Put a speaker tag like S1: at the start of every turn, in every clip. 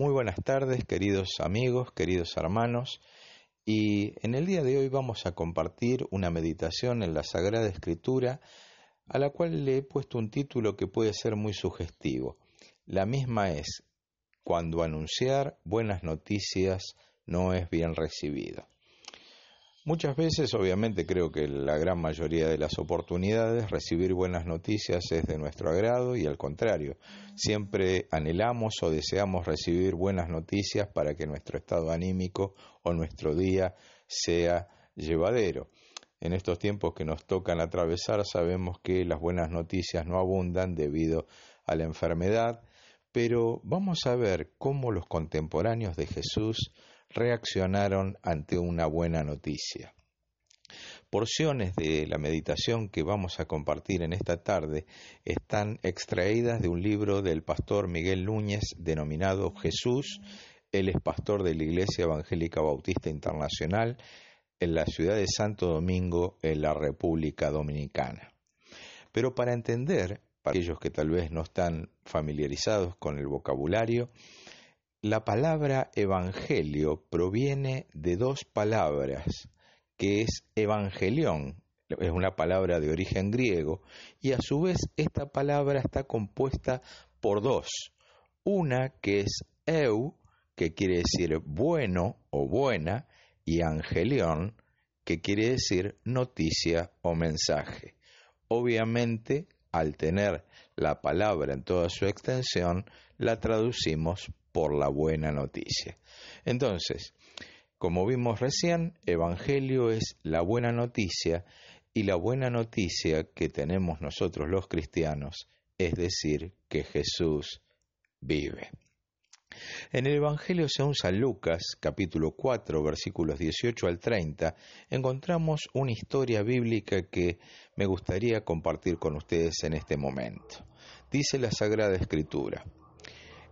S1: Muy buenas tardes, queridos amigos, queridos hermanos. Y en el día de hoy vamos a compartir una meditación en la Sagrada Escritura a la cual le he puesto un título que puede ser muy sugestivo. La misma es Cuando anunciar buenas noticias no es bien recibido. Muchas veces, obviamente, creo que la gran mayoría de las oportunidades, recibir buenas noticias es de nuestro agrado y al contrario, siempre anhelamos o deseamos recibir buenas noticias para que nuestro estado anímico o nuestro día sea llevadero. En estos tiempos que nos tocan atravesar sabemos que las buenas noticias no abundan debido a la enfermedad, pero vamos a ver cómo los contemporáneos de Jesús reaccionaron ante una buena noticia. Porciones de la meditación que vamos a compartir en esta tarde están extraídas de un libro del pastor Miguel Núñez denominado Jesús, él es pastor de la Iglesia Evangélica Bautista Internacional en la ciudad de Santo Domingo, en la República Dominicana. Pero para entender, para aquellos que tal vez no están familiarizados con el vocabulario, la palabra evangelio proviene de dos palabras, que es evangelión, es una palabra de origen griego, y a su vez esta palabra está compuesta por dos. Una que es eu, que quiere decir bueno o buena, y angelión, que quiere decir noticia o mensaje. Obviamente, al tener la palabra en toda su extensión, la traducimos por la buena noticia. Entonces, como vimos recién, Evangelio es la buena noticia y la buena noticia que tenemos nosotros los cristianos, es decir, que Jesús vive. En el Evangelio según San Lucas, capítulo 4, versículos 18 al 30, encontramos una historia bíblica que me gustaría compartir con ustedes en este momento. Dice la Sagrada Escritura,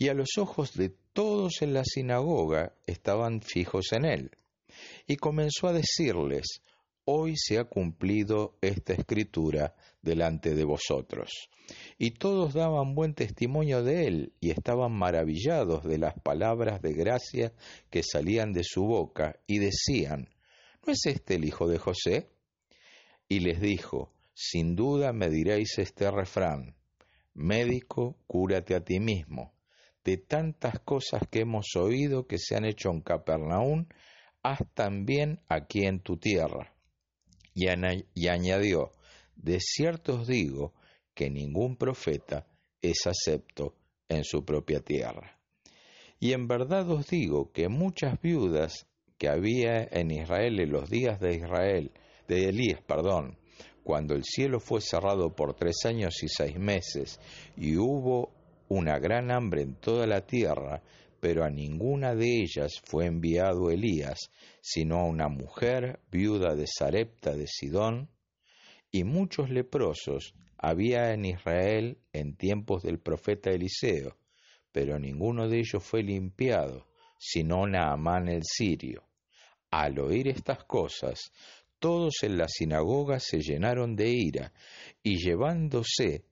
S1: y a los ojos de todos en la sinagoga estaban fijos en él. Y comenzó a decirles, Hoy se ha cumplido esta escritura delante de vosotros. Y todos daban buen testimonio de él y estaban maravillados de las palabras de gracia que salían de su boca y decían, ¿no es este el hijo de José? Y les dijo, sin duda me diréis este refrán, médico, cúrate a ti mismo de tantas cosas que hemos oído que se han hecho en Capernaum, haz también aquí en tu tierra. Y, añadió, de cierto os digo que ningún profeta es acepto en su propia tierra. Y en verdad os digo que muchas viudas que había en Israel en los días de Israel, de Elías, perdón, cuando el cielo fue cerrado por tres años y seis meses, y hubo una gran hambre en toda la tierra, pero a ninguna de ellas fue enviado Elías, sino a una mujer viuda de Sarepta de Sidón, y muchos leprosos había en Israel en tiempos del profeta Eliseo, pero ninguno de ellos fue limpiado, sino Naamán el sirio. Al oír estas cosas, todos en la sinagoga se llenaron de ira, y llevándose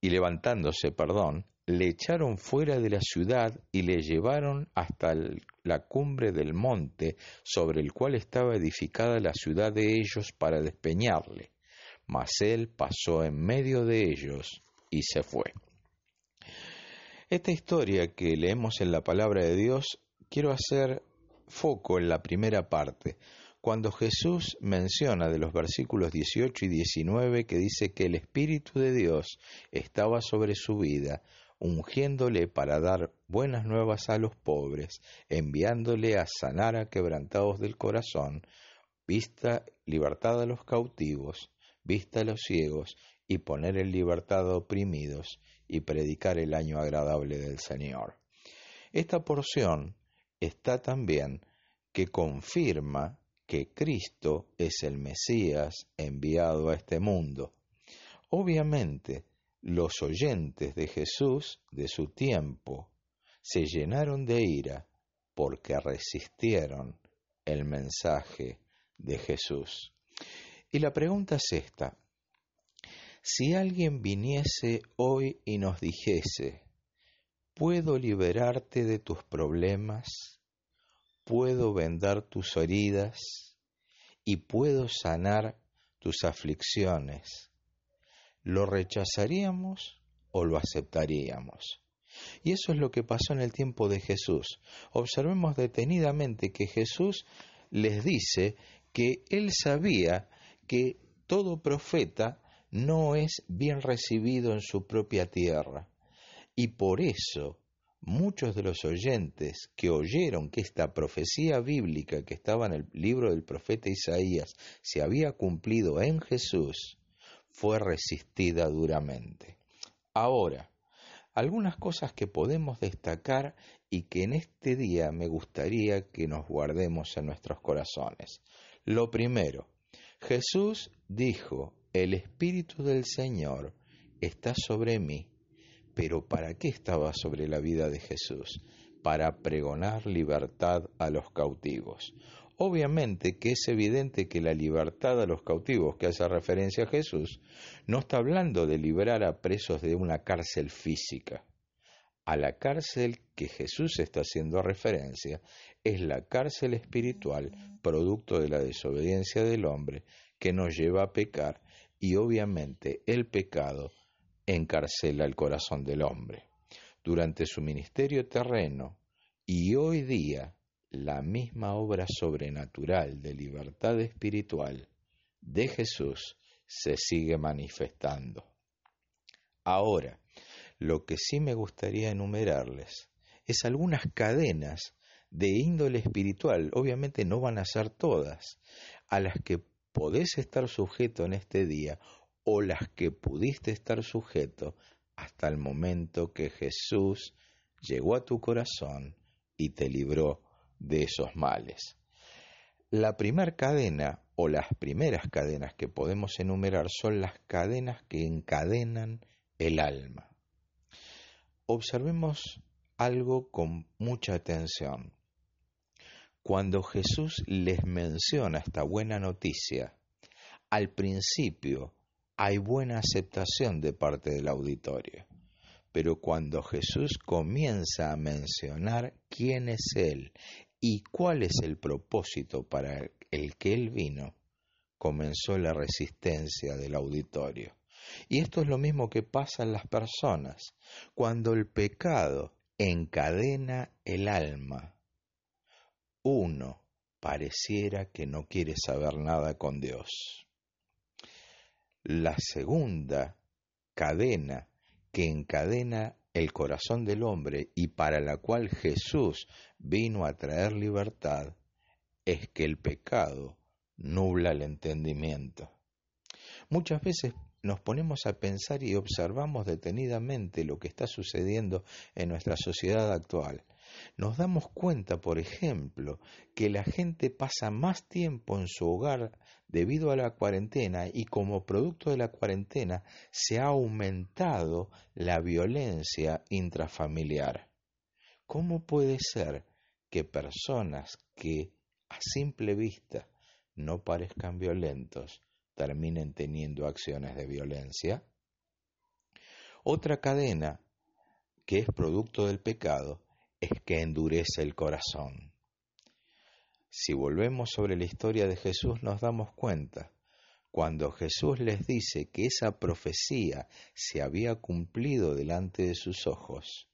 S1: y levantándose, perdón, le echaron fuera de la ciudad y le llevaron hasta la cumbre del monte sobre el cual estaba edificada la ciudad de ellos para despeñarle. Mas él pasó en medio de ellos y se fue. Esta historia que leemos en la palabra de Dios, quiero hacer foco en la primera parte, cuando Jesús menciona de los versículos 18 y 19 que dice que el Espíritu de Dios estaba sobre su vida, ungiéndole para dar buenas nuevas a los pobres, enviándole a sanar a quebrantados del corazón, vista libertad a los cautivos, vista a los ciegos, y poner en libertad a oprimidos, y predicar el año agradable del Señor. Esta porción está también que confirma que Cristo es el Mesías enviado a este mundo. Obviamente, los oyentes de Jesús de su tiempo se llenaron de ira porque resistieron el mensaje de Jesús. Y la pregunta es esta, si alguien viniese hoy y nos dijese, ¿puedo liberarte de tus problemas? ¿Puedo vendar tus heridas? ¿Y puedo sanar tus aflicciones? ¿Lo rechazaríamos o lo aceptaríamos? Y eso es lo que pasó en el tiempo de Jesús. Observemos detenidamente que Jesús les dice que él sabía que todo profeta no es bien recibido en su propia tierra. Y por eso muchos de los oyentes que oyeron que esta profecía bíblica que estaba en el libro del profeta Isaías se había cumplido en Jesús, fue resistida duramente. Ahora, algunas cosas que podemos destacar y que en este día me gustaría que nos guardemos en nuestros corazones. Lo primero, Jesús dijo, el Espíritu del Señor está sobre mí, pero ¿para qué estaba sobre la vida de Jesús? Para pregonar libertad a los cautivos. Obviamente que es evidente que la libertad a los cautivos que hace referencia a Jesús no está hablando de liberar a presos de una cárcel física. A la cárcel que Jesús está haciendo referencia es la cárcel espiritual producto de la desobediencia del hombre que nos lleva a pecar y obviamente el pecado encarcela el corazón del hombre. Durante su ministerio terreno y hoy día la misma obra sobrenatural de libertad espiritual de Jesús se sigue manifestando. Ahora, lo que sí me gustaría enumerarles es algunas cadenas de índole espiritual, obviamente no van a ser todas, a las que podés estar sujeto en este día o las que pudiste estar sujeto hasta el momento que Jesús llegó a tu corazón y te libró de esos males. La primera cadena o las primeras cadenas que podemos enumerar son las cadenas que encadenan el alma. Observemos algo con mucha atención. Cuando Jesús les menciona esta buena noticia, al principio hay buena aceptación de parte del auditorio. Pero cuando Jesús comienza a mencionar quién es Él y cuál es el propósito para el que Él vino, comenzó la resistencia del auditorio. Y esto es lo mismo que pasa en las personas. Cuando el pecado encadena el alma, uno pareciera que no quiere saber nada con Dios. La segunda cadena que encadena el corazón del hombre y para la cual Jesús vino a traer libertad es que el pecado nubla el entendimiento. Muchas veces nos ponemos a pensar y observamos detenidamente lo que está sucediendo en nuestra sociedad actual nos damos cuenta, por ejemplo, que la gente pasa más tiempo en su hogar debido a la cuarentena y como producto de la cuarentena se ha aumentado la violencia intrafamiliar. ¿Cómo puede ser que personas que a simple vista no parezcan violentos terminen teniendo acciones de violencia? Otra cadena que es producto del pecado es que endurece el corazón. Si volvemos sobre la historia de Jesús nos damos cuenta, cuando Jesús les dice que esa profecía se había cumplido delante de sus ojos,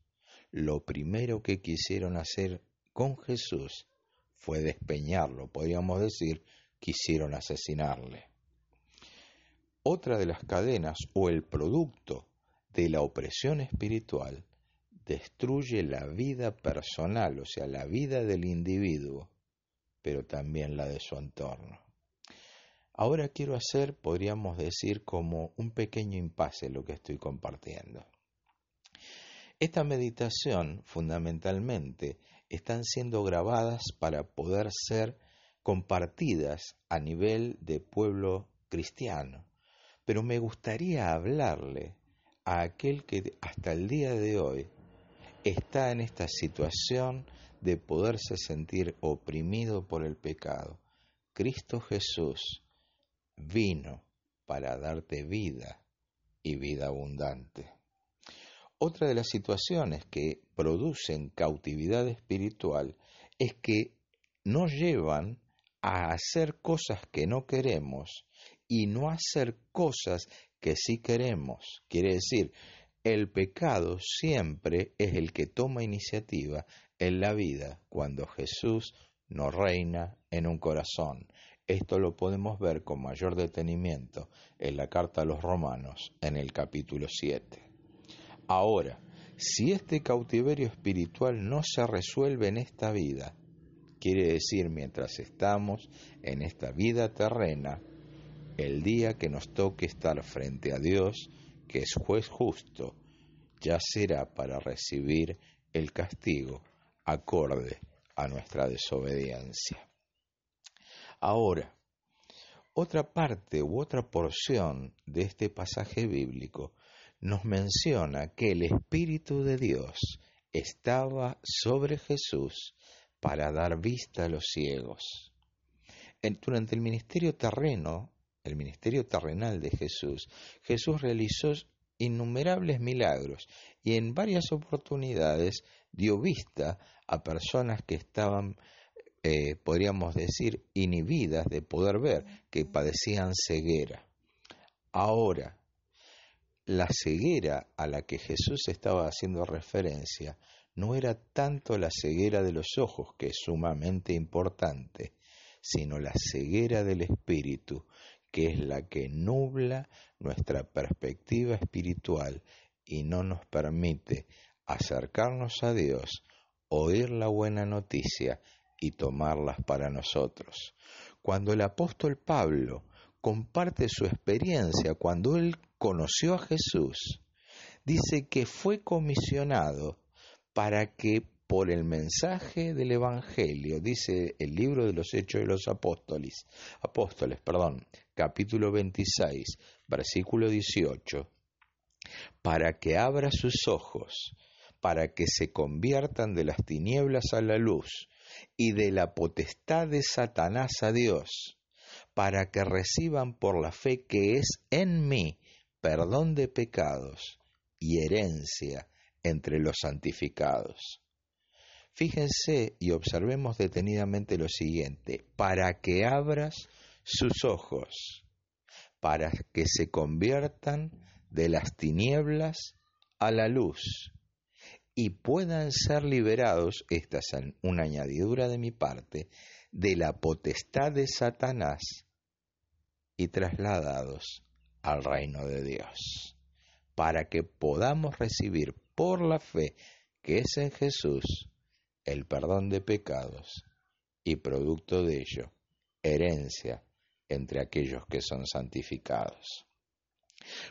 S1: lo primero que quisieron hacer con Jesús fue despeñarlo, podríamos decir, quisieron asesinarle. Otra de las cadenas o el producto de la opresión espiritual destruye la vida personal, o sea, la vida del individuo, pero también la de su entorno. Ahora quiero hacer, podríamos decir, como un pequeño impasse lo que estoy compartiendo. Esta meditación fundamentalmente están siendo grabadas para poder ser compartidas a nivel de pueblo cristiano. Pero me gustaría hablarle a aquel que hasta el día de hoy está en esta situación de poderse sentir oprimido por el pecado. Cristo Jesús vino para darte vida y vida abundante. Otra de las situaciones que producen cautividad espiritual es que nos llevan a hacer cosas que no queremos y no hacer cosas que sí queremos. Quiere decir, el pecado siempre es el que toma iniciativa en la vida cuando Jesús no reina en un corazón. Esto lo podemos ver con mayor detenimiento en la carta a los romanos en el capítulo 7. Ahora, si este cautiverio espiritual no se resuelve en esta vida, quiere decir mientras estamos en esta vida terrena, el día que nos toque estar frente a Dios, que es juez justo, ya será para recibir el castigo acorde a nuestra desobediencia. Ahora, otra parte u otra porción de este pasaje bíblico nos menciona que el Espíritu de Dios estaba sobre Jesús para dar vista a los ciegos. Durante el ministerio terreno, el ministerio terrenal de Jesús, Jesús realizó innumerables milagros y en varias oportunidades dio vista a personas que estaban, eh, podríamos decir, inhibidas de poder ver, que padecían ceguera. Ahora, la ceguera a la que Jesús estaba haciendo referencia no era tanto la ceguera de los ojos, que es sumamente importante, sino la ceguera del espíritu, que es la que nubla nuestra perspectiva espiritual y no nos permite acercarnos a Dios, oír la buena noticia y tomarlas para nosotros. Cuando el apóstol Pablo comparte su experiencia cuando él conoció a Jesús, dice que fue comisionado para que por el mensaje del Evangelio, dice el libro de los Hechos de los Apóstoles, apóstoles, perdón, capítulo 26, versículo 18, para que abra sus ojos, para que se conviertan de las tinieblas a la luz y de la potestad de Satanás a Dios, para que reciban por la fe que es en mí perdón de pecados y herencia entre los santificados. Fíjense y observemos detenidamente lo siguiente, para que abras sus ojos, para que se conviertan de las tinieblas a la luz y puedan ser liberados, esta es una añadidura de mi parte, de la potestad de Satanás y trasladados al reino de Dios, para que podamos recibir por la fe que es en Jesús el perdón de pecados y producto de ello, herencia entre aquellos que son santificados.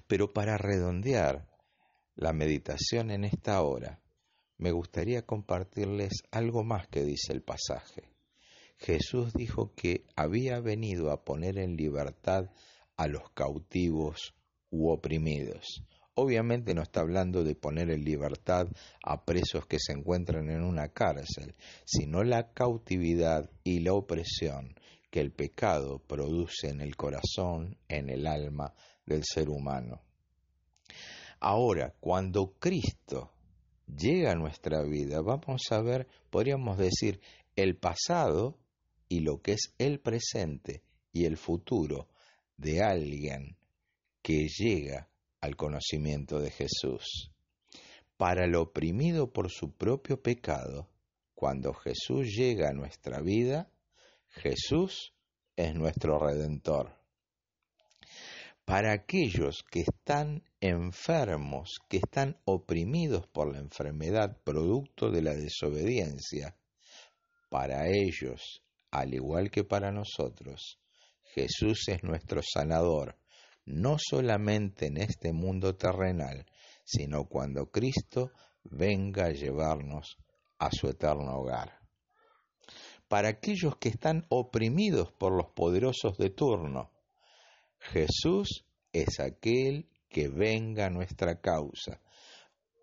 S1: Pero para redondear la meditación en esta hora, me gustaría compartirles algo más que dice el pasaje. Jesús dijo que había venido a poner en libertad a los cautivos u oprimidos. Obviamente no está hablando de poner en libertad a presos que se encuentran en una cárcel, sino la cautividad y la opresión que el pecado produce en el corazón, en el alma del ser humano. Ahora, cuando Cristo llega a nuestra vida, vamos a ver, podríamos decir, el pasado y lo que es el presente y el futuro de alguien que llega al conocimiento de Jesús. Para el oprimido por su propio pecado, cuando Jesús llega a nuestra vida, Jesús es nuestro redentor. Para aquellos que están enfermos, que están oprimidos por la enfermedad producto de la desobediencia, para ellos, al igual que para nosotros, Jesús es nuestro sanador, no solamente en este mundo terrenal, sino cuando Cristo venga a llevarnos a su eterno hogar. Para aquellos que están oprimidos por los poderosos de turno, Jesús es aquel que venga a nuestra causa.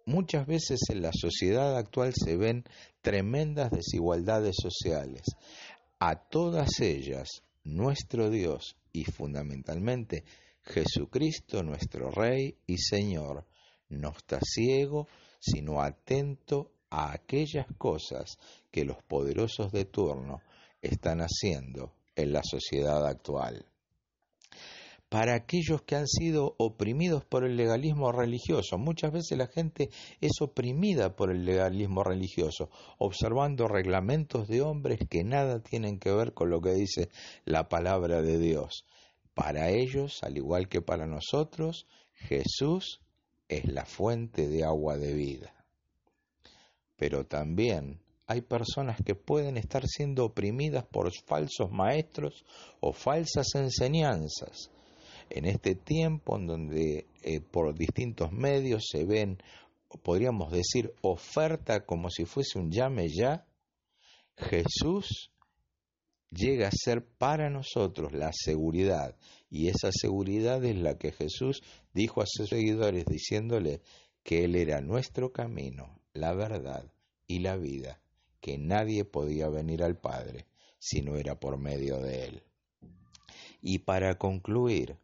S1: Muchas veces en la sociedad actual se ven tremendas desigualdades sociales. A todas ellas, nuestro Dios y fundamentalmente Jesucristo, nuestro Rey y Señor, no está ciego, sino atento a aquellas cosas que los poderosos de turno están haciendo en la sociedad actual. Para aquellos que han sido oprimidos por el legalismo religioso, muchas veces la gente es oprimida por el legalismo religioso, observando reglamentos de hombres que nada tienen que ver con lo que dice la palabra de Dios. Para ellos, al igual que para nosotros, Jesús es la fuente de agua de vida. Pero también hay personas que pueden estar siendo oprimidas por falsos maestros o falsas enseñanzas. En este tiempo en donde eh, por distintos medios se ven, podríamos decir, oferta como si fuese un llame ya, Jesús llega a ser para nosotros la seguridad y esa seguridad es la que Jesús dijo a sus seguidores diciéndole que Él era nuestro camino, la verdad y la vida, que nadie podía venir al Padre si no era por medio de Él. Y para concluir,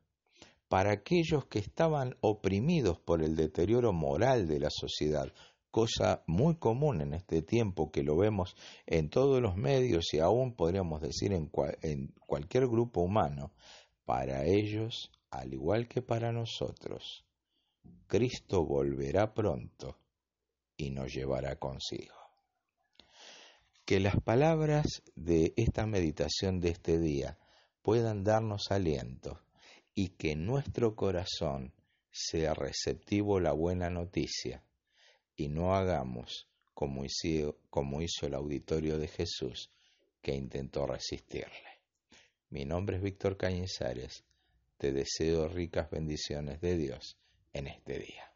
S1: para aquellos que estaban oprimidos por el deterioro moral de la sociedad, cosa muy común en este tiempo que lo vemos en todos los medios y aún podríamos decir en, en cualquier grupo humano, para ellos, al igual que para nosotros, Cristo volverá pronto y nos llevará consigo. Que las palabras de esta meditación de este día puedan darnos aliento y que nuestro corazón sea receptivo a la buena noticia y no hagamos como hizo, como hizo el auditorio de Jesús que intentó resistirle. Mi nombre es Víctor Cañizares. Te deseo ricas bendiciones de Dios en este día.